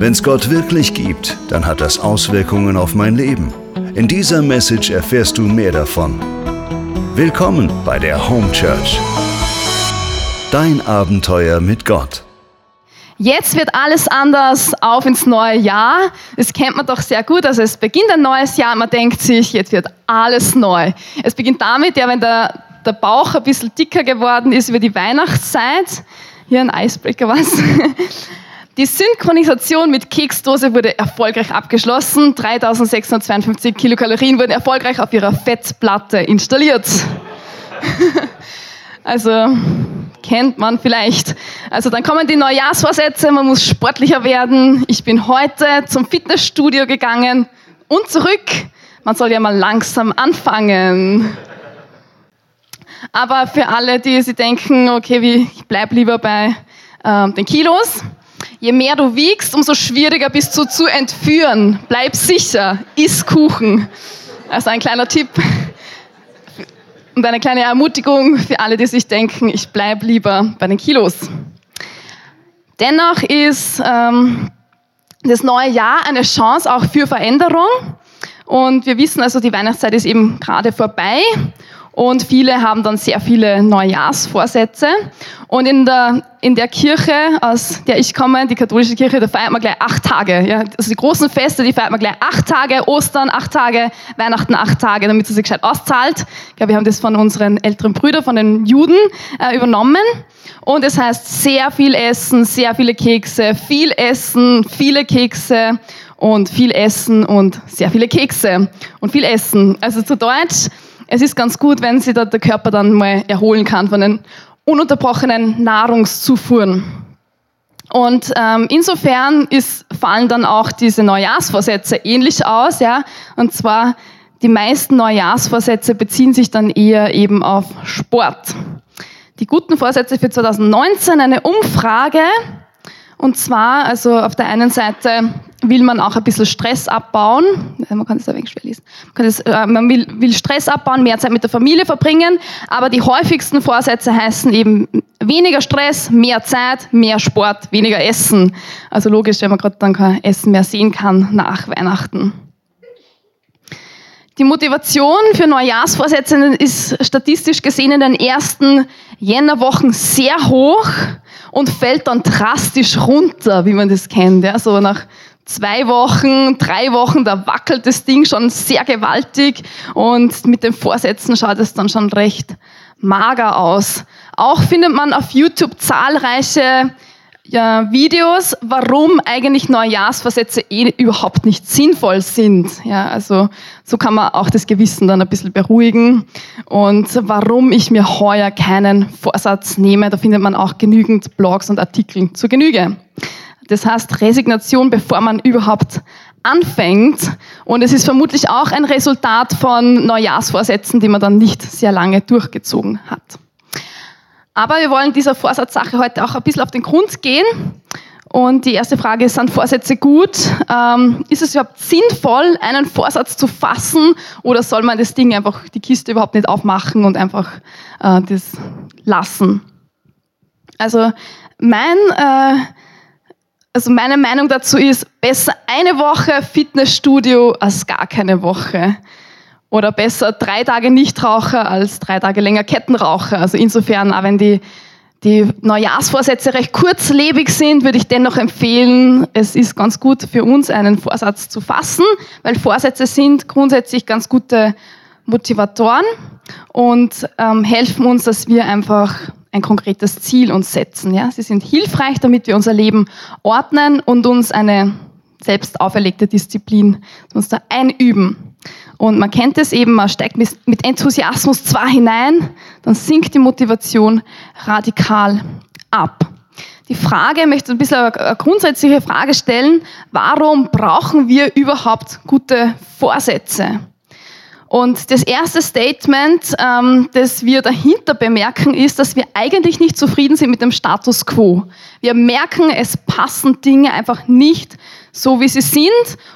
Wenn es Gott wirklich gibt, dann hat das Auswirkungen auf mein Leben. In dieser Message erfährst du mehr davon. Willkommen bei der Home Church. Dein Abenteuer mit Gott. Jetzt wird alles anders auf ins neue Jahr. Das kennt man doch sehr gut. Also es beginnt ein neues Jahr man denkt sich, jetzt wird alles neu. Es beginnt damit, ja, wenn der, der Bauch ein bisschen dicker geworden ist über die Weihnachtszeit. Hier ein Icebreaker was. Die Synchronisation mit Keksdose wurde erfolgreich abgeschlossen. 3652 Kilokalorien wurden erfolgreich auf ihrer Fettplatte installiert. also kennt man vielleicht. Also dann kommen die Neujahrsvorsätze, man muss sportlicher werden. Ich bin heute zum Fitnessstudio gegangen und zurück. Man soll ja mal langsam anfangen. Aber für alle, die sich denken, okay, ich bleib lieber bei ähm, den Kilos, Je mehr du wiegst, umso schwieriger bist du zu entführen. Bleib sicher, iss Kuchen. Also ein kleiner Tipp und eine kleine Ermutigung für alle, die sich denken, ich bleibe lieber bei den Kilos. Dennoch ist ähm, das neue Jahr eine Chance auch für Veränderung. Und wir wissen also, die Weihnachtszeit ist eben gerade vorbei. Und viele haben dann sehr viele Neujahrsvorsätze. Und in der, in der Kirche, aus der ich komme, die katholische Kirche, da feiert man gleich acht Tage. Ja? Also die großen Feste, die feiert man gleich acht Tage, Ostern acht Tage, Weihnachten acht Tage, damit es sich gescheit auszahlt. Ich glaube, wir haben das von unseren älteren Brüdern, von den Juden äh, übernommen. Und es heißt sehr viel Essen, sehr viele Kekse, viel Essen, viele Kekse und viel Essen und sehr viele Kekse und viel Essen. Also zu Deutsch, es ist ganz gut, wenn sich der Körper dann mal erholen kann von den ununterbrochenen Nahrungszufuhren. Und ähm, insofern ist, fallen dann auch diese Neujahrsvorsätze ähnlich aus, ja. Und zwar die meisten Neujahrsvorsätze beziehen sich dann eher eben auf Sport. Die guten Vorsätze für 2019 eine Umfrage und zwar, also auf der einen Seite will man auch ein bisschen Stress abbauen. Man kann das ein wenig schwer lesen. Man, das, äh, man will, will, Stress abbauen, mehr Zeit mit der Familie verbringen. Aber die häufigsten Vorsätze heißen eben weniger Stress, mehr Zeit, mehr Sport, weniger Essen. Also logisch, wenn man gerade dann kein Essen mehr sehen kann nach Weihnachten. Die Motivation für Neujahrsvorsätze ist statistisch gesehen in den ersten Jännerwochen sehr hoch und fällt dann drastisch runter, wie man das kennt. Ja, so nach zwei Wochen, drei Wochen, da wackelt das Ding schon sehr gewaltig und mit den Vorsätzen schaut es dann schon recht mager aus. Auch findet man auf YouTube zahlreiche ja, Videos, warum eigentlich Neujahrsvorsätze eh überhaupt nicht sinnvoll sind. Ja, also so kann man auch das Gewissen dann ein bisschen beruhigen. Und warum ich mir heuer keinen Vorsatz nehme, da findet man auch genügend Blogs und Artikel zur Genüge. Das heißt Resignation, bevor man überhaupt anfängt. Und es ist vermutlich auch ein Resultat von Neujahrsvorsätzen, die man dann nicht sehr lange durchgezogen hat. Aber wir wollen dieser Vorsatzsache heute auch ein bisschen auf den Grund gehen. Und die erste Frage ist, sind Vorsätze gut? Ähm, ist es überhaupt sinnvoll, einen Vorsatz zu fassen oder soll man das Ding einfach, die Kiste überhaupt nicht aufmachen und einfach äh, das lassen? Also mein, äh, also meine Meinung dazu ist, besser eine Woche Fitnessstudio als gar keine Woche. Oder besser drei Tage Nichtraucher als drei Tage länger Kettenraucher. Also insofern, auch wenn die, die Neujahrsvorsätze recht kurzlebig sind, würde ich dennoch empfehlen, es ist ganz gut für uns, einen Vorsatz zu fassen, weil Vorsätze sind grundsätzlich ganz gute Motivatoren und ähm, helfen uns, dass wir einfach ein konkretes Ziel uns setzen. Ja? Sie sind hilfreich, damit wir unser Leben ordnen und uns eine selbst auferlegte Disziplin uns da einüben. Und man kennt es eben, man steigt mit Enthusiasmus zwar hinein, dann sinkt die Motivation radikal ab. Die Frage, ich möchte ein bisschen eine grundsätzliche Frage stellen, warum brauchen wir überhaupt gute Vorsätze? Und das erste Statement, ähm, das wir dahinter bemerken, ist, dass wir eigentlich nicht zufrieden sind mit dem Status quo. Wir merken, es passen Dinge einfach nicht so wie sie sind.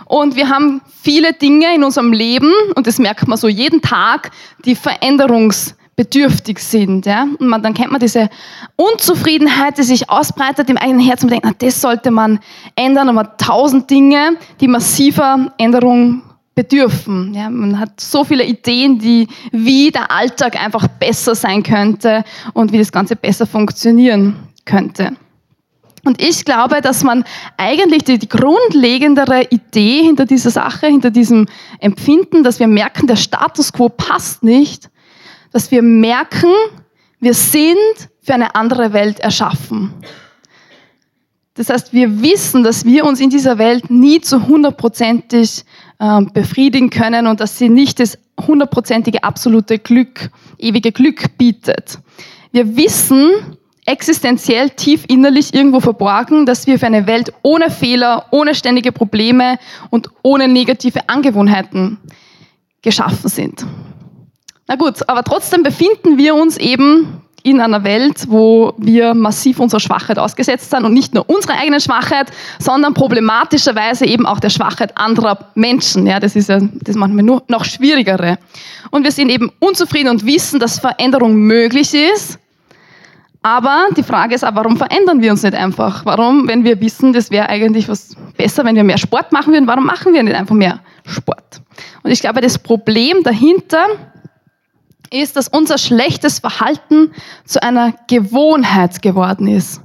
Und wir haben viele Dinge in unserem Leben, und das merkt man so jeden Tag, die veränderungsbedürftig bedürftig sind. Ja? Und man, dann kennt man diese Unzufriedenheit, die sich ausbreitet im eigenen Herzen man denkt, na, das sollte man ändern, aber tausend Dinge, die massiver Änderung bedürfen. Ja? Man hat so viele Ideen, die, wie der Alltag einfach besser sein könnte und wie das Ganze besser funktionieren könnte. Und ich glaube, dass man eigentlich die, die, grundlegendere Idee hinter dieser Sache, hinter diesem Empfinden, dass wir merken, der Status quo passt nicht, dass wir merken, wir sind für eine andere Welt erschaffen. Das heißt, wir wissen, dass wir uns in dieser Welt nie zu hundertprozentig äh, befriedigen können und dass sie nicht das hundertprozentige absolute Glück, ewige Glück bietet. Wir wissen existenziell tief innerlich irgendwo verborgen, dass wir für eine Welt ohne Fehler, ohne ständige Probleme und ohne negative Angewohnheiten geschaffen sind. Na gut, aber trotzdem befinden wir uns eben in einer Welt, wo wir massiv unserer Schwachheit ausgesetzt sind und nicht nur unsere eigene Schwachheit, sondern problematischerweise eben auch der Schwachheit anderer Menschen. Ja, das ist ja das manchmal nur noch schwierigere. Und wir sind eben unzufrieden und wissen, dass Veränderung möglich ist. Aber die Frage ist auch, warum verändern wir uns nicht einfach? Warum, wenn wir wissen, das wäre eigentlich was besser, wenn wir mehr Sport machen würden, warum machen wir nicht einfach mehr Sport? Und ich glaube, das Problem dahinter ist, dass unser schlechtes Verhalten zu einer Gewohnheit geworden ist.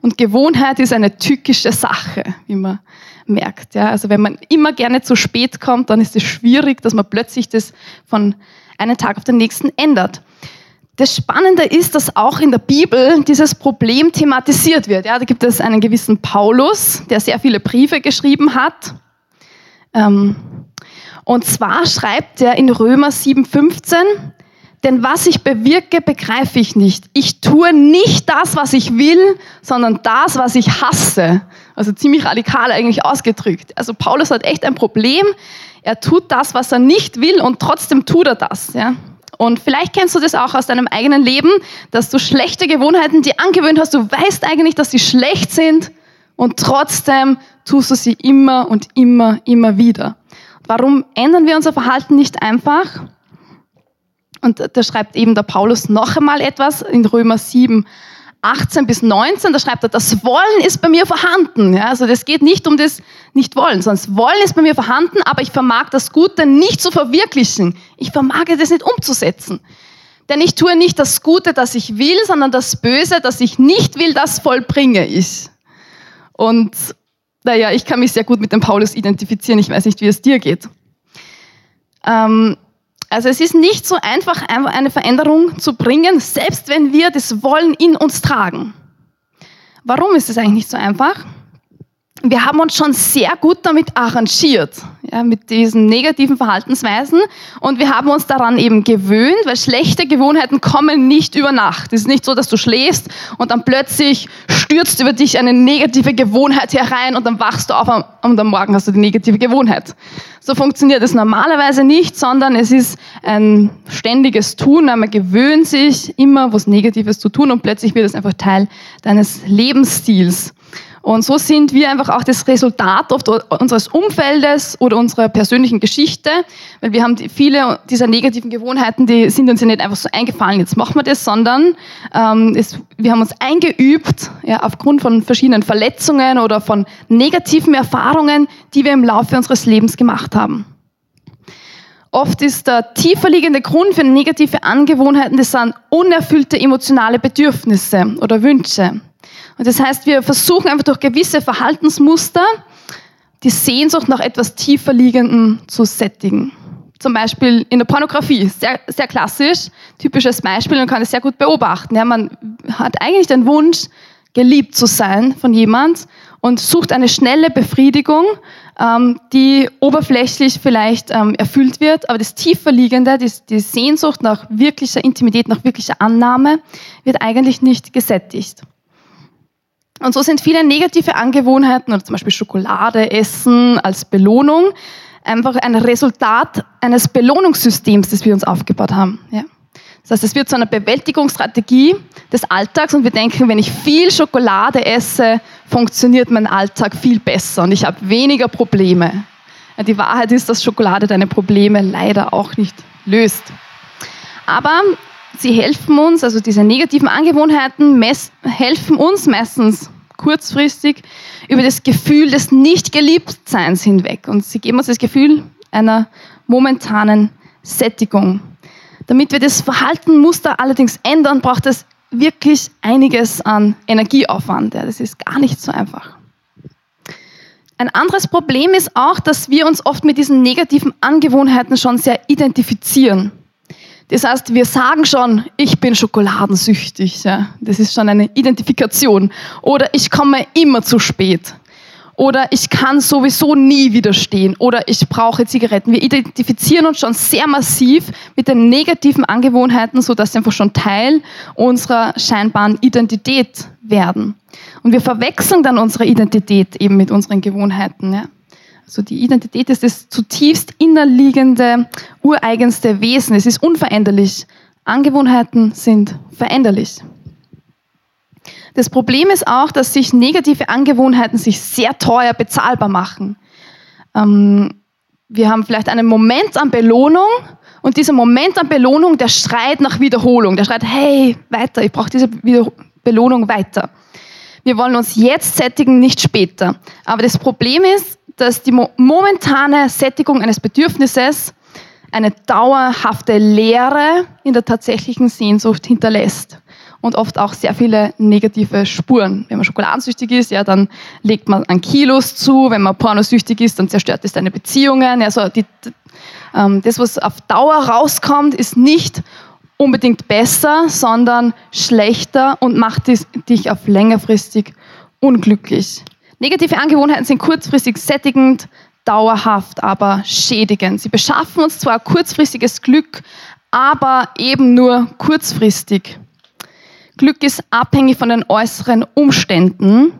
Und Gewohnheit ist eine tückische Sache, wie man merkt. Ja, also wenn man immer gerne zu spät kommt, dann ist es schwierig, dass man plötzlich das von einem Tag auf den nächsten ändert. Das Spannende ist, dass auch in der Bibel dieses Problem thematisiert wird. Ja, da gibt es einen gewissen Paulus, der sehr viele Briefe geschrieben hat. Ähm, und zwar schreibt er in Römer 7,15, denn was ich bewirke, begreife ich nicht. Ich tue nicht das, was ich will, sondern das, was ich hasse. Also ziemlich radikal eigentlich ausgedrückt. Also Paulus hat echt ein Problem. Er tut das, was er nicht will und trotzdem tut er das. Ja? Und vielleicht kennst du das auch aus deinem eigenen Leben, dass du schlechte Gewohnheiten dir angewöhnt hast. Du weißt eigentlich, dass sie schlecht sind und trotzdem tust du sie immer und immer, immer wieder. Warum ändern wir unser Verhalten nicht einfach? Und da schreibt eben der Paulus noch einmal etwas in Römer 7, 18 bis 19, da schreibt er, das Wollen ist bei mir vorhanden. Ja, also das geht nicht um das Nicht-Wollen, sondern das Wollen ist bei mir vorhanden, aber ich vermag das Gute nicht zu verwirklichen. Ich vermag das nicht umzusetzen. Denn ich tue nicht das Gute, das ich will, sondern das Böse, das ich nicht will, das vollbringe ich. Und naja, ich kann mich sehr gut mit dem Paulus identifizieren. Ich weiß nicht, wie es dir geht. Ähm, also es ist nicht so einfach, eine Veränderung zu bringen, selbst wenn wir das Wollen in uns tragen. Warum ist es eigentlich nicht so einfach? wir haben uns schon sehr gut damit arrangiert, ja, mit diesen negativen Verhaltensweisen. Und wir haben uns daran eben gewöhnt, weil schlechte Gewohnheiten kommen nicht über Nacht. Es ist nicht so, dass du schläfst und dann plötzlich stürzt über dich eine negative Gewohnheit herein und dann wachst du auf und am Morgen hast du die negative Gewohnheit. So funktioniert es normalerweise nicht, sondern es ist ein ständiges Tun. Man gewöhnt sich immer, was Negatives zu tun und plötzlich wird es einfach Teil deines Lebensstils. Und so sind wir einfach auch das Resultat oft unseres Umfeldes oder unserer persönlichen Geschichte, weil wir haben viele dieser negativen Gewohnheiten, die sind uns ja nicht einfach so eingefallen, jetzt machen wir das, sondern ähm, es, wir haben uns eingeübt, ja, aufgrund von verschiedenen Verletzungen oder von negativen Erfahrungen, die wir im Laufe unseres Lebens gemacht haben. Oft ist der tiefer liegende Grund für negative Angewohnheiten, das sind unerfüllte emotionale Bedürfnisse oder Wünsche. Und das heißt, wir versuchen einfach durch gewisse Verhaltensmuster die Sehnsucht nach etwas tiefer liegendem zu sättigen. Zum Beispiel in der Pornografie, sehr, sehr klassisch, typisches Beispiel, man kann es sehr gut beobachten. Ja, man hat eigentlich den Wunsch, geliebt zu sein von jemand und sucht eine schnelle Befriedigung, ähm, die oberflächlich vielleicht ähm, erfüllt wird, aber das tiefer liegende, die, die Sehnsucht nach wirklicher Intimität, nach wirklicher Annahme, wird eigentlich nicht gesättigt. Und so sind viele negative Angewohnheiten, oder zum Beispiel Schokolade essen als Belohnung, einfach ein Resultat eines Belohnungssystems, das wir uns aufgebaut haben. Ja. Das heißt, es wird zu einer Bewältigungsstrategie des Alltags und wir denken, wenn ich viel Schokolade esse, funktioniert mein Alltag viel besser und ich habe weniger Probleme. Ja, die Wahrheit ist, dass Schokolade deine Probleme leider auch nicht löst. Aber sie helfen uns, also diese negativen Angewohnheiten helfen uns meistens kurzfristig über das Gefühl des Nicht-Geliebtseins hinweg. Und sie geben uns das Gefühl einer momentanen Sättigung. Damit wir das Verhaltenmuster allerdings ändern, braucht es wirklich einiges an Energieaufwand. Das ist gar nicht so einfach. Ein anderes Problem ist auch, dass wir uns oft mit diesen negativen Angewohnheiten schon sehr identifizieren. Das heißt, wir sagen schon, ich bin schokoladensüchtig. Ja. Das ist schon eine Identifikation. Oder ich komme immer zu spät. Oder ich kann sowieso nie widerstehen. Oder ich brauche Zigaretten. Wir identifizieren uns schon sehr massiv mit den negativen Angewohnheiten, sodass sie einfach schon Teil unserer scheinbaren Identität werden. Und wir verwechseln dann unsere Identität eben mit unseren Gewohnheiten. Ja. Also die Identität ist das zutiefst innerliegende, ureigenste Wesen. Es ist unveränderlich. Angewohnheiten sind veränderlich. Das Problem ist auch, dass sich negative Angewohnheiten sich sehr teuer bezahlbar machen. Ähm, wir haben vielleicht einen Moment an Belohnung und dieser Moment an Belohnung, der schreit nach Wiederholung. Der schreit, hey, weiter, ich brauche diese Belohnung weiter. Wir wollen uns jetzt sättigen, nicht später. Aber das Problem ist, dass die momentane Sättigung eines Bedürfnisses eine dauerhafte Leere in der tatsächlichen Sehnsucht hinterlässt und oft auch sehr viele negative Spuren. Wenn man schokoladensüchtig ist, ja, dann legt man an Kilos zu. Wenn man pornosüchtig ist, dann zerstört es deine Beziehungen. Also die, ähm, das, was auf Dauer rauskommt, ist nicht unbedingt besser, sondern schlechter und macht dich auf längerfristig unglücklich. Negative Angewohnheiten sind kurzfristig sättigend, dauerhaft aber schädigend. Sie beschaffen uns zwar kurzfristiges Glück, aber eben nur kurzfristig. Glück ist abhängig von den äußeren Umständen,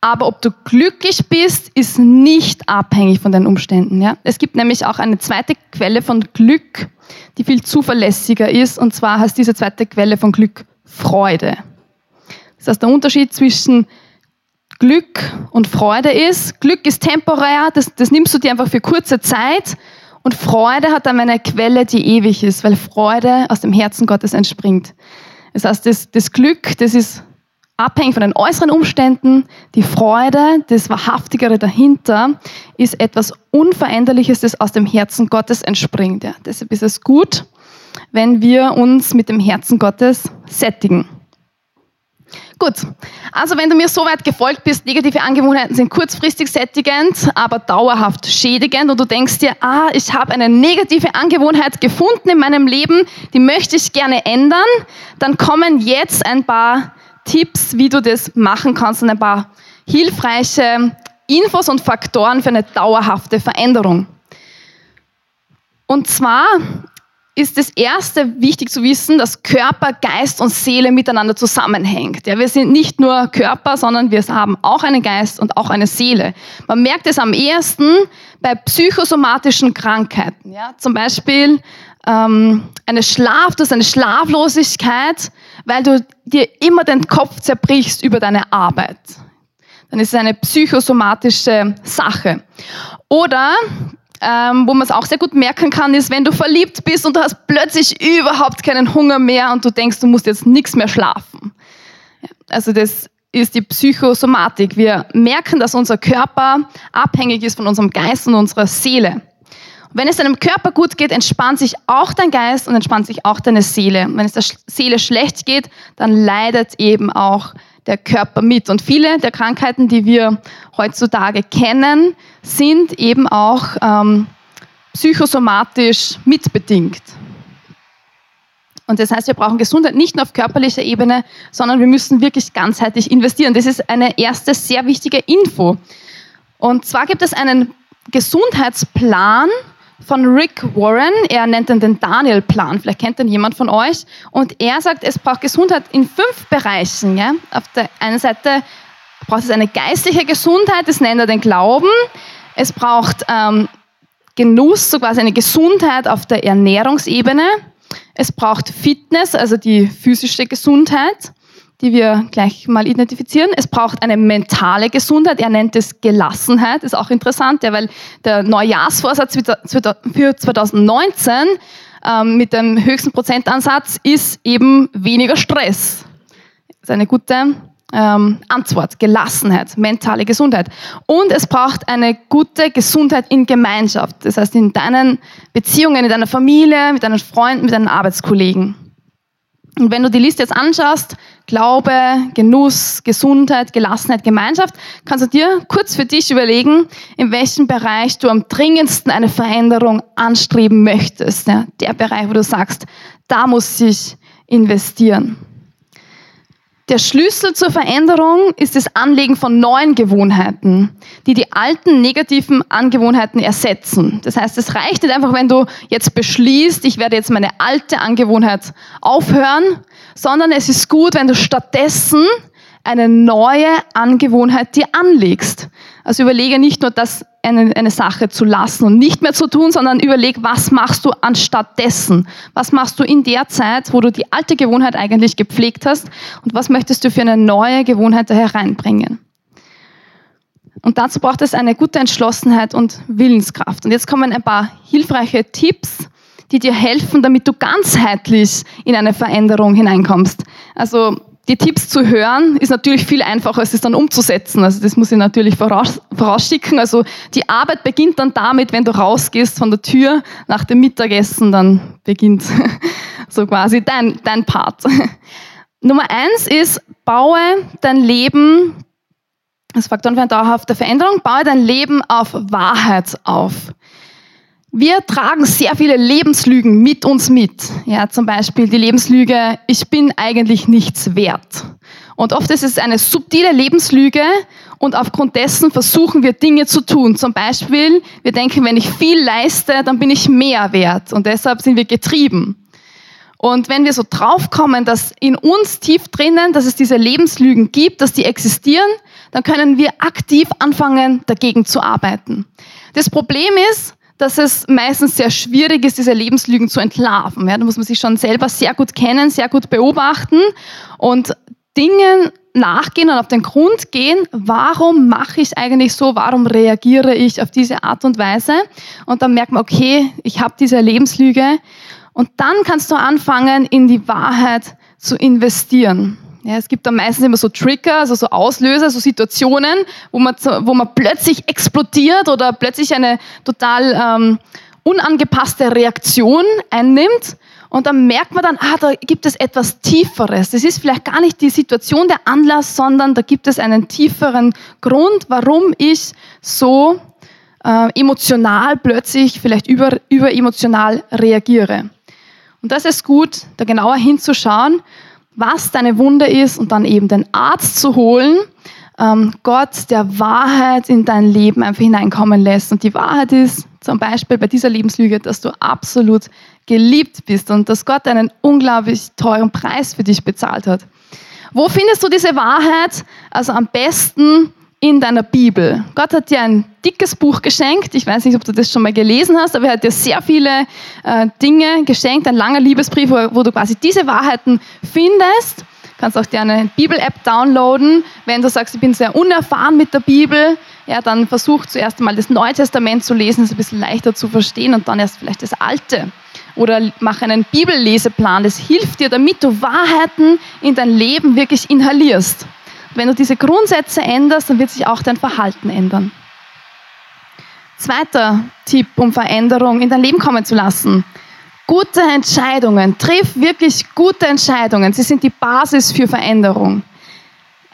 aber ob du glücklich bist, ist nicht abhängig von den Umständen. Ja? Es gibt nämlich auch eine zweite Quelle von Glück, die viel zuverlässiger ist, und zwar heißt diese zweite Quelle von Glück Freude. Das heißt, der Unterschied zwischen Glück und Freude ist. Glück ist temporär, das, das nimmst du dir einfach für kurze Zeit. Und Freude hat dann eine Quelle, die ewig ist, weil Freude aus dem Herzen Gottes entspringt. Das heißt, das, das Glück, das ist abhängig von den äußeren Umständen. Die Freude, das Wahrhaftigere dahinter, ist etwas Unveränderliches, das aus dem Herzen Gottes entspringt. Ja, deshalb ist es gut, wenn wir uns mit dem Herzen Gottes sättigen. Gut, also wenn du mir so weit gefolgt bist, negative Angewohnheiten sind kurzfristig sättigend, aber dauerhaft schädigend und du denkst dir, ah, ich habe eine negative Angewohnheit gefunden in meinem Leben, die möchte ich gerne ändern, dann kommen jetzt ein paar Tipps, wie du das machen kannst und ein paar hilfreiche Infos und Faktoren für eine dauerhafte Veränderung. Und zwar ist das erste wichtig zu wissen, dass Körper, Geist und Seele miteinander zusammenhängt. Ja, wir sind nicht nur Körper, sondern wir haben auch einen Geist und auch eine Seele. Man merkt es am ehesten bei psychosomatischen Krankheiten. Ja, zum Beispiel ähm, eine Schlaf, das ist eine Schlaflosigkeit, weil du dir immer den Kopf zerbrichst über deine Arbeit. Dann ist es eine psychosomatische Sache. Oder ähm, wo man es auch sehr gut merken kann, ist, wenn du verliebt bist und du hast plötzlich überhaupt keinen Hunger mehr und du denkst, du musst jetzt nichts mehr schlafen. Also das ist die Psychosomatik. Wir merken, dass unser Körper abhängig ist von unserem Geist und unserer Seele. Wenn es deinem Körper gut geht, entspannt sich auch dein Geist und entspannt sich auch deine Seele. Und wenn es der Seele schlecht geht, dann leidet eben auch der Körper mit. Und viele der Krankheiten, die wir heutzutage kennen, sind eben auch ähm, psychosomatisch mitbedingt. Und das heißt, wir brauchen Gesundheit nicht nur auf körperlicher Ebene, sondern wir müssen wirklich ganzheitlich investieren. Das ist eine erste sehr wichtige Info. Und zwar gibt es einen Gesundheitsplan, von Rick Warren. Er nennt ihn den Daniel-Plan. Vielleicht kennt ihn jemand von euch. Und er sagt, es braucht Gesundheit in fünf Bereichen. Ja? Auf der einen Seite braucht es eine geistliche Gesundheit, das nennt er den Glauben. Es braucht ähm, Genuss, so quasi eine Gesundheit auf der Ernährungsebene. Es braucht Fitness, also die physische Gesundheit die wir gleich mal identifizieren. Es braucht eine mentale Gesundheit. Er nennt es Gelassenheit. Ist auch interessant, ja, weil der Neujahrsvorsatz für 2019 ähm, mit dem höchsten Prozentansatz ist eben weniger Stress. Das ist eine gute ähm, Antwort, Gelassenheit, mentale Gesundheit. Und es braucht eine gute Gesundheit in Gemeinschaft. Das heißt, in deinen Beziehungen, in deiner Familie, mit deinen Freunden, mit deinen Arbeitskollegen. Und wenn du die Liste jetzt anschaust, Glaube, Genuss, Gesundheit, Gelassenheit, Gemeinschaft, kannst du dir kurz für dich überlegen, in welchem Bereich du am dringendsten eine Veränderung anstreben möchtest. Ja, der Bereich, wo du sagst, da muss ich investieren. Der Schlüssel zur Veränderung ist das Anlegen von neuen Gewohnheiten, die die alten negativen Angewohnheiten ersetzen. Das heißt, es reicht nicht einfach, wenn du jetzt beschließt, ich werde jetzt meine alte Angewohnheit aufhören, sondern es ist gut, wenn du stattdessen eine neue Angewohnheit dir anlegst. Also überlege nicht nur das eine, eine Sache zu lassen und nicht mehr zu tun, sondern überleg, was machst du anstatt dessen? Was machst du in der Zeit, wo du die alte Gewohnheit eigentlich gepflegt hast und was möchtest du für eine neue Gewohnheit da hereinbringen? Und dazu braucht es eine gute Entschlossenheit und Willenskraft. Und jetzt kommen ein paar hilfreiche Tipps, die dir helfen, damit du ganzheitlich in eine Veränderung hineinkommst. Also die Tipps zu hören ist natürlich viel einfacher, als es dann umzusetzen. Also das muss ich natürlich voraus, vorausschicken. Also die Arbeit beginnt dann damit, wenn du rausgehst von der Tür nach dem Mittagessen, dann beginnt so quasi dein, dein Part. Nummer eins ist, baue dein Leben, das Faktor für eine dauerhafte Veränderung, baue dein Leben auf Wahrheit auf. Wir tragen sehr viele Lebenslügen mit uns mit. Ja, zum Beispiel die Lebenslüge, ich bin eigentlich nichts wert. Und oft ist es eine subtile Lebenslüge und aufgrund dessen versuchen wir Dinge zu tun. Zum Beispiel, wir denken, wenn ich viel leiste, dann bin ich mehr wert und deshalb sind wir getrieben. Und wenn wir so draufkommen, dass in uns tief drinnen, dass es diese Lebenslügen gibt, dass die existieren, dann können wir aktiv anfangen, dagegen zu arbeiten. Das Problem ist, dass es meistens sehr schwierig ist, diese Lebenslügen zu entlarven. Ja, da muss man sich schon selber sehr gut kennen, sehr gut beobachten und Dinge nachgehen und auf den Grund gehen, warum mache ich eigentlich so, warum reagiere ich auf diese Art und Weise. Und dann merkt man, okay, ich habe diese Lebenslüge. Und dann kannst du anfangen, in die Wahrheit zu investieren. Ja, es gibt dann meistens immer so Trigger, also so Auslöser, so Situationen, wo man, wo man plötzlich explodiert oder plötzlich eine total ähm, unangepasste Reaktion einnimmt. Und dann merkt man dann, ah, da gibt es etwas Tieferes. Das ist vielleicht gar nicht die Situation, der Anlass, sondern da gibt es einen tieferen Grund, warum ich so äh, emotional plötzlich, vielleicht über, überemotional reagiere. Und das ist gut, da genauer hinzuschauen was deine Wunde ist und dann eben den Arzt zu holen, ähm, Gott der Wahrheit in dein Leben einfach hineinkommen lässt. Und die Wahrheit ist zum Beispiel bei dieser Lebenslüge, dass du absolut geliebt bist und dass Gott einen unglaublich teuren Preis für dich bezahlt hat. Wo findest du diese Wahrheit? Also am besten in deiner Bibel. Gott hat dir ein dickes Buch geschenkt. Ich weiß nicht, ob du das schon mal gelesen hast, aber er hat dir sehr viele äh, Dinge geschenkt. Ein langer Liebesbrief, wo, wo, du quasi diese Wahrheiten findest. Du kannst auch dir eine Bibel-App downloaden. Wenn du sagst, ich bin sehr unerfahren mit der Bibel, ja, dann versuch zuerst einmal das Neue Testament zu lesen, ist ein bisschen leichter zu verstehen und dann erst vielleicht das Alte. Oder mach einen Bibelleseplan. Das hilft dir, damit du Wahrheiten in dein Leben wirklich inhalierst. Wenn du diese Grundsätze änderst, dann wird sich auch dein Verhalten ändern. Zweiter Tipp, um Veränderung in dein Leben kommen zu lassen. Gute Entscheidungen. Triff wirklich gute Entscheidungen. Sie sind die Basis für Veränderung.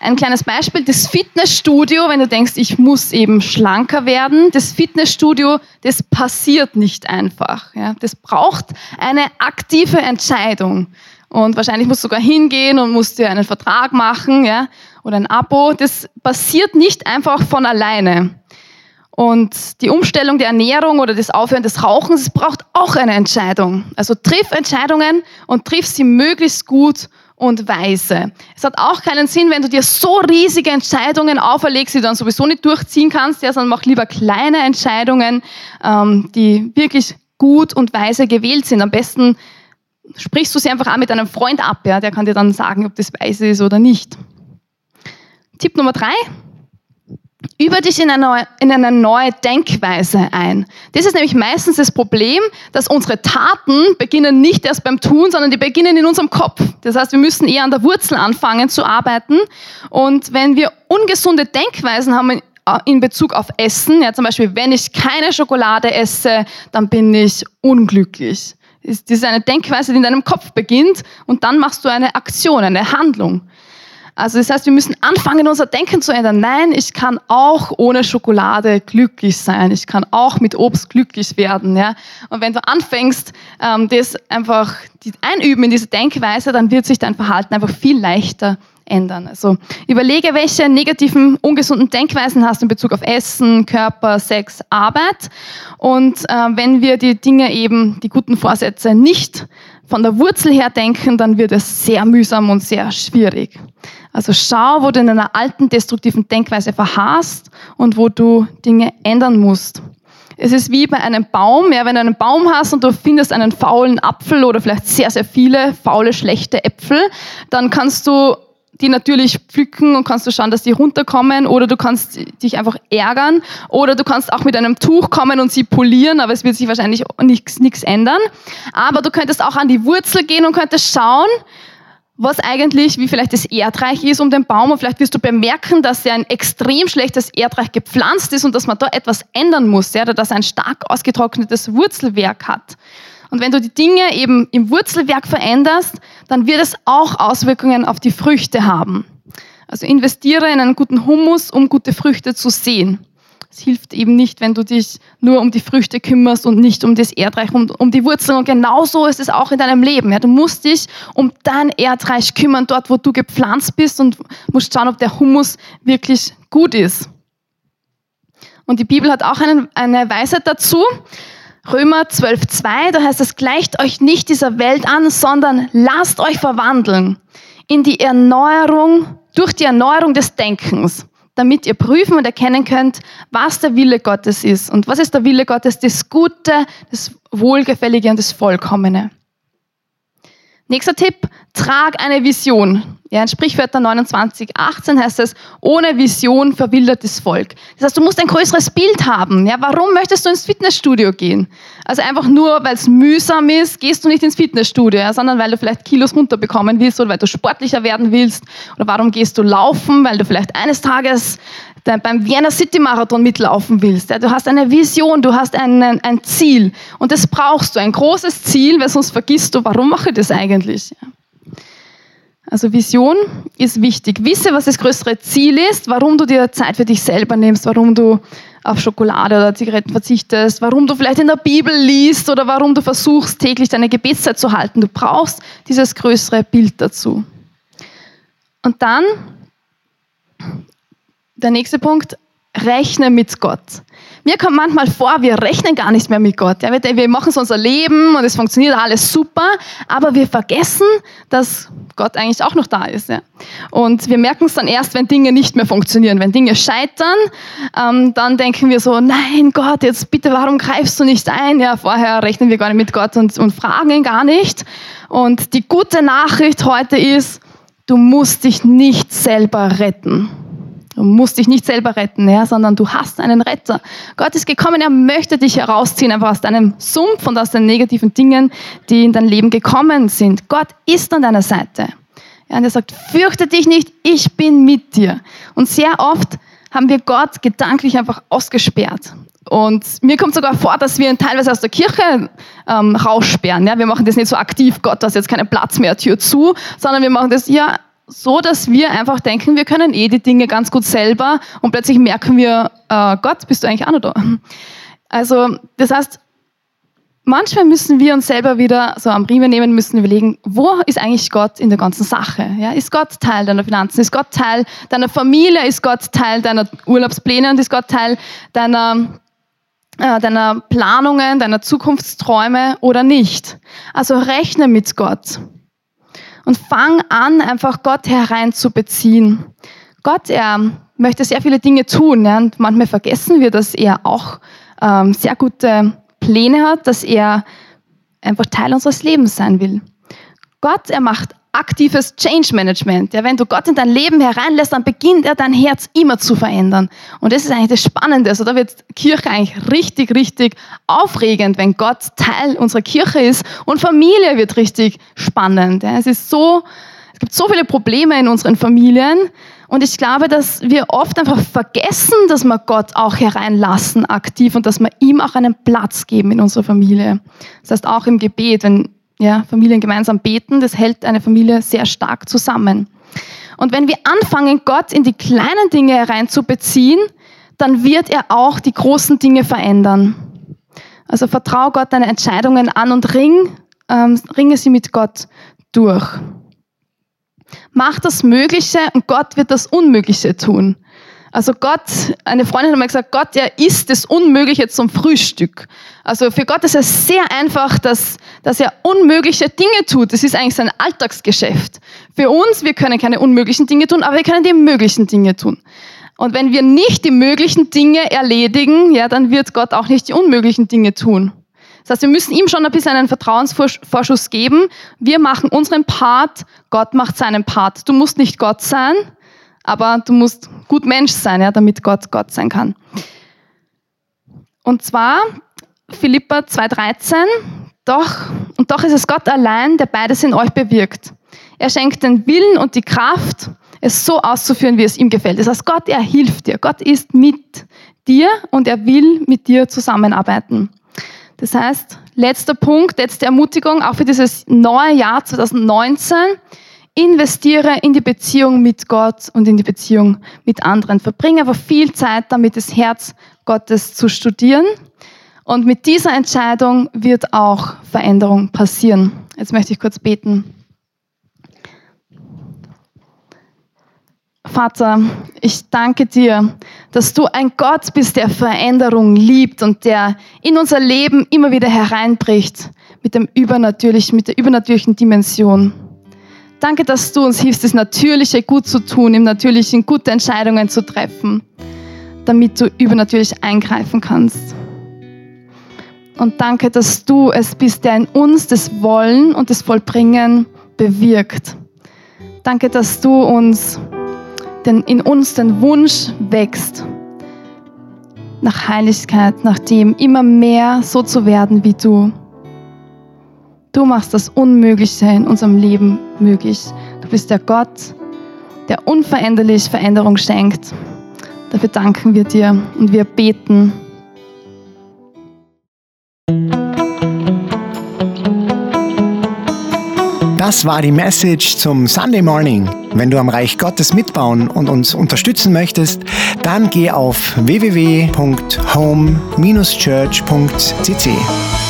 Ein kleines Beispiel, das Fitnessstudio, wenn du denkst, ich muss eben schlanker werden, das Fitnessstudio, das passiert nicht einfach. Ja. Das braucht eine aktive Entscheidung. Und wahrscheinlich musst du sogar hingehen und musst dir einen Vertrag machen. Ja oder ein Abo, das passiert nicht einfach von alleine. Und die Umstellung der Ernährung oder das Aufhören des Rauchens, es braucht auch eine Entscheidung. Also triff Entscheidungen und triff sie möglichst gut und weise. Es hat auch keinen Sinn, wenn du dir so riesige Entscheidungen auferlegst, die du dann sowieso nicht durchziehen kannst, ja, sondern mach lieber kleine Entscheidungen, ähm, die wirklich gut und weise gewählt sind. Am besten sprichst du sie einfach an mit einem Freund ab, ja, der kann dir dann sagen, ob das weise ist oder nicht. Tipp Nummer drei. über dich in eine, neue, in eine neue Denkweise ein. Das ist nämlich meistens das Problem, dass unsere Taten beginnen nicht erst beim Tun, sondern die beginnen in unserem Kopf. Das heißt, wir müssen eher an der Wurzel anfangen zu arbeiten. Und wenn wir ungesunde Denkweisen haben in, in Bezug auf Essen, ja, zum Beispiel, wenn ich keine Schokolade esse, dann bin ich unglücklich. Das ist eine Denkweise, die in deinem Kopf beginnt und dann machst du eine Aktion, eine Handlung. Also das heißt, wir müssen anfangen, unser Denken zu ändern. Nein, ich kann auch ohne Schokolade glücklich sein. Ich kann auch mit Obst glücklich werden. Ja? Und wenn du anfängst, ähm, das einfach einüben in diese Denkweise, dann wird sich dein Verhalten einfach viel leichter ändern. Also überlege, welche negativen, ungesunden Denkweisen hast du in Bezug auf Essen, Körper, Sex, Arbeit. Und äh, wenn wir die Dinge eben, die guten Vorsätze nicht von der Wurzel her denken, dann wird es sehr mühsam und sehr schwierig. Also schau, wo du in einer alten destruktiven Denkweise verharrst und wo du Dinge ändern musst. Es ist wie bei einem Baum. Ja, wenn du einen Baum hast und du findest einen faulen Apfel oder vielleicht sehr, sehr viele faule, schlechte Äpfel, dann kannst du die natürlich pflücken und kannst du schauen, dass die runterkommen oder du kannst dich einfach ärgern oder du kannst auch mit einem Tuch kommen und sie polieren, aber es wird sich wahrscheinlich nichts ändern. Aber du könntest auch an die Wurzel gehen und könntest schauen, was eigentlich, wie vielleicht das Erdreich ist um den Baum und vielleicht wirst du bemerken, dass er ein extrem schlechtes Erdreich gepflanzt ist und dass man da etwas ändern muss, ja, oder dass er ein stark ausgetrocknetes Wurzelwerk hat. Und wenn du die Dinge eben im Wurzelwerk veränderst, dann wird es auch Auswirkungen auf die Früchte haben. Also investiere in einen guten Humus, um gute Früchte zu sehen. Es hilft eben nicht, wenn du dich nur um die Früchte kümmerst und nicht um das Erdreich, um, um die Wurzeln. Und genauso ist es auch in deinem Leben. Ja, du musst dich um dein Erdreich kümmern, dort, wo du gepflanzt bist und musst schauen, ob der Humus wirklich gut ist. Und die Bibel hat auch einen, eine Weisheit dazu. Römer 12.2, da heißt es, gleicht euch nicht dieser Welt an, sondern lasst euch verwandeln in die Erneuerung, durch die Erneuerung des Denkens, damit ihr prüfen und erkennen könnt, was der Wille Gottes ist. Und was ist der Wille Gottes? Das Gute, das Wohlgefällige und das Vollkommene. Nächster Tipp, trag eine Vision. Ja, in Sprichwörter 29, 18 heißt es, ohne Vision verwildertes Volk. Das heißt, du musst ein größeres Bild haben. Ja, warum möchtest du ins Fitnessstudio gehen? Also einfach nur, weil es mühsam ist, gehst du nicht ins Fitnessstudio, ja, sondern weil du vielleicht Kilos runterbekommen willst oder weil du sportlicher werden willst. Oder warum gehst du laufen? Weil du vielleicht eines Tages beim Vienna City Marathon mitlaufen willst. Ja, du hast eine Vision, du hast einen, ein Ziel. Und das brauchst du, ein großes Ziel, weil sonst vergisst du, warum mache ich das eigentlich? Ja. Also Vision ist wichtig. Wisse, was das größere Ziel ist, warum du dir Zeit für dich selber nimmst, warum du auf Schokolade oder Zigaretten verzichtest, warum du vielleicht in der Bibel liest oder warum du versuchst, täglich deine Gebetszeit zu halten. Du brauchst dieses größere Bild dazu. Und dann der nächste Punkt, rechne mit Gott. Mir kommt manchmal vor, wir rechnen gar nicht mehr mit Gott. Ja, wir machen so unser Leben und es funktioniert alles super, aber wir vergessen, dass Gott eigentlich auch noch da ist. Ja. Und wir merken es dann erst, wenn Dinge nicht mehr funktionieren. Wenn Dinge scheitern, ähm, dann denken wir so, nein Gott, jetzt bitte, warum greifst du nicht ein? Ja, vorher rechnen wir gar nicht mit Gott und, und fragen ihn gar nicht. Und die gute Nachricht heute ist, du musst dich nicht selber retten. Du musst dich nicht selber retten, ja, sondern du hast einen Retter. Gott ist gekommen, er möchte dich herausziehen, einfach aus deinem Sumpf und aus den negativen Dingen, die in dein Leben gekommen sind. Gott ist an deiner Seite. Ja, und er sagt, fürchte dich nicht, ich bin mit dir. Und sehr oft haben wir Gott gedanklich einfach ausgesperrt. Und mir kommt sogar vor, dass wir ihn teilweise aus der Kirche ähm, raussperren. Ja, wir machen das nicht so aktiv, Gott, du hast jetzt keinen Platz mehr, Tür zu, sondern wir machen das, ja, so, dass wir einfach denken, wir können eh die Dinge ganz gut selber und plötzlich merken wir, äh, Gott, bist du eigentlich auch noch da? Also, das heißt, manchmal müssen wir uns selber wieder so am Riemen nehmen, müssen überlegen, wo ist eigentlich Gott in der ganzen Sache? Ja, ist Gott Teil deiner Finanzen? Ist Gott Teil deiner Familie? Ist Gott Teil deiner Urlaubspläne? Und ist Gott Teil deiner, äh, deiner Planungen, deiner Zukunftsträume oder nicht? Also rechne mit Gott und fang an, einfach Gott hereinzubeziehen. Gott, er möchte sehr viele Dinge tun ja, und manchmal vergessen wir, dass er auch ähm, sehr gute Pläne hat, dass er einfach Teil unseres Lebens sein will. Gott, er macht aktives Change Management. Ja, wenn du Gott in dein Leben hereinlässt, dann beginnt er dein Herz immer zu verändern. Und das ist eigentlich das Spannende. Also da wird Kirche eigentlich richtig, richtig aufregend, wenn Gott Teil unserer Kirche ist. Und Familie wird richtig spannend. Ja, es ist so, es gibt so viele Probleme in unseren Familien. Und ich glaube, dass wir oft einfach vergessen, dass wir Gott auch hereinlassen aktiv und dass wir ihm auch einen Platz geben in unserer Familie. Das heißt auch im Gebet, wenn ja, Familien gemeinsam beten, das hält eine Familie sehr stark zusammen. Und wenn wir anfangen, Gott in die kleinen Dinge hereinzubeziehen, dann wird er auch die großen Dinge verändern. Also vertraue Gott deine Entscheidungen an und ring, ähm, ringe sie mit Gott durch. Mach das Mögliche und Gott wird das Unmögliche tun. Also Gott, eine Freundin hat mal gesagt, Gott, er isst das Unmögliche zum Frühstück. Also für Gott ist es sehr einfach, dass, dass er unmögliche Dinge tut. Das ist eigentlich sein Alltagsgeschäft. Für uns, wir können keine unmöglichen Dinge tun, aber wir können die möglichen Dinge tun. Und wenn wir nicht die möglichen Dinge erledigen, ja, dann wird Gott auch nicht die unmöglichen Dinge tun. Das heißt, wir müssen ihm schon ein bisschen einen Vertrauensvorschuss geben. Wir machen unseren Part, Gott macht seinen Part. Du musst nicht Gott sein, aber du musst gut Mensch sein, ja, damit Gott Gott sein kann. Und zwar Philippa 2,13, doch, und doch ist es Gott allein, der beides in euch bewirkt. Er schenkt den Willen und die Kraft, es so auszuführen, wie es ihm gefällt. Das heißt, Gott, er hilft dir. Gott ist mit dir und er will mit dir zusammenarbeiten. Das heißt, letzter Punkt, letzte Ermutigung, auch für dieses neue Jahr 2019. Investiere in die Beziehung mit Gott und in die Beziehung mit anderen. Verbringe aber viel Zeit damit, das Herz Gottes zu studieren. Und mit dieser Entscheidung wird auch Veränderung passieren. Jetzt möchte ich kurz beten. Vater, ich danke dir, dass du ein Gott bist, der Veränderung liebt und der in unser Leben immer wieder hereinbricht mit dem übernatürlichen, mit der übernatürlichen Dimension. Danke, dass du uns hilfst, das Natürliche gut zu tun, im Natürlichen gute Entscheidungen zu treffen, damit du übernatürlich eingreifen kannst. Und danke, dass du es bist, der in uns das Wollen und das Vollbringen bewirkt. Danke, dass du uns den, in uns den Wunsch wächst nach Heiligkeit, nach dem immer mehr so zu werden wie du. Du machst das Unmögliche in unserem Leben möglich. Du bist der Gott, der unveränderlich Veränderung schenkt. Dafür danken wir dir und wir beten. Das war die Message zum Sunday Morning. Wenn du am Reich Gottes mitbauen und uns unterstützen möchtest, dann geh auf www.home-church.cc.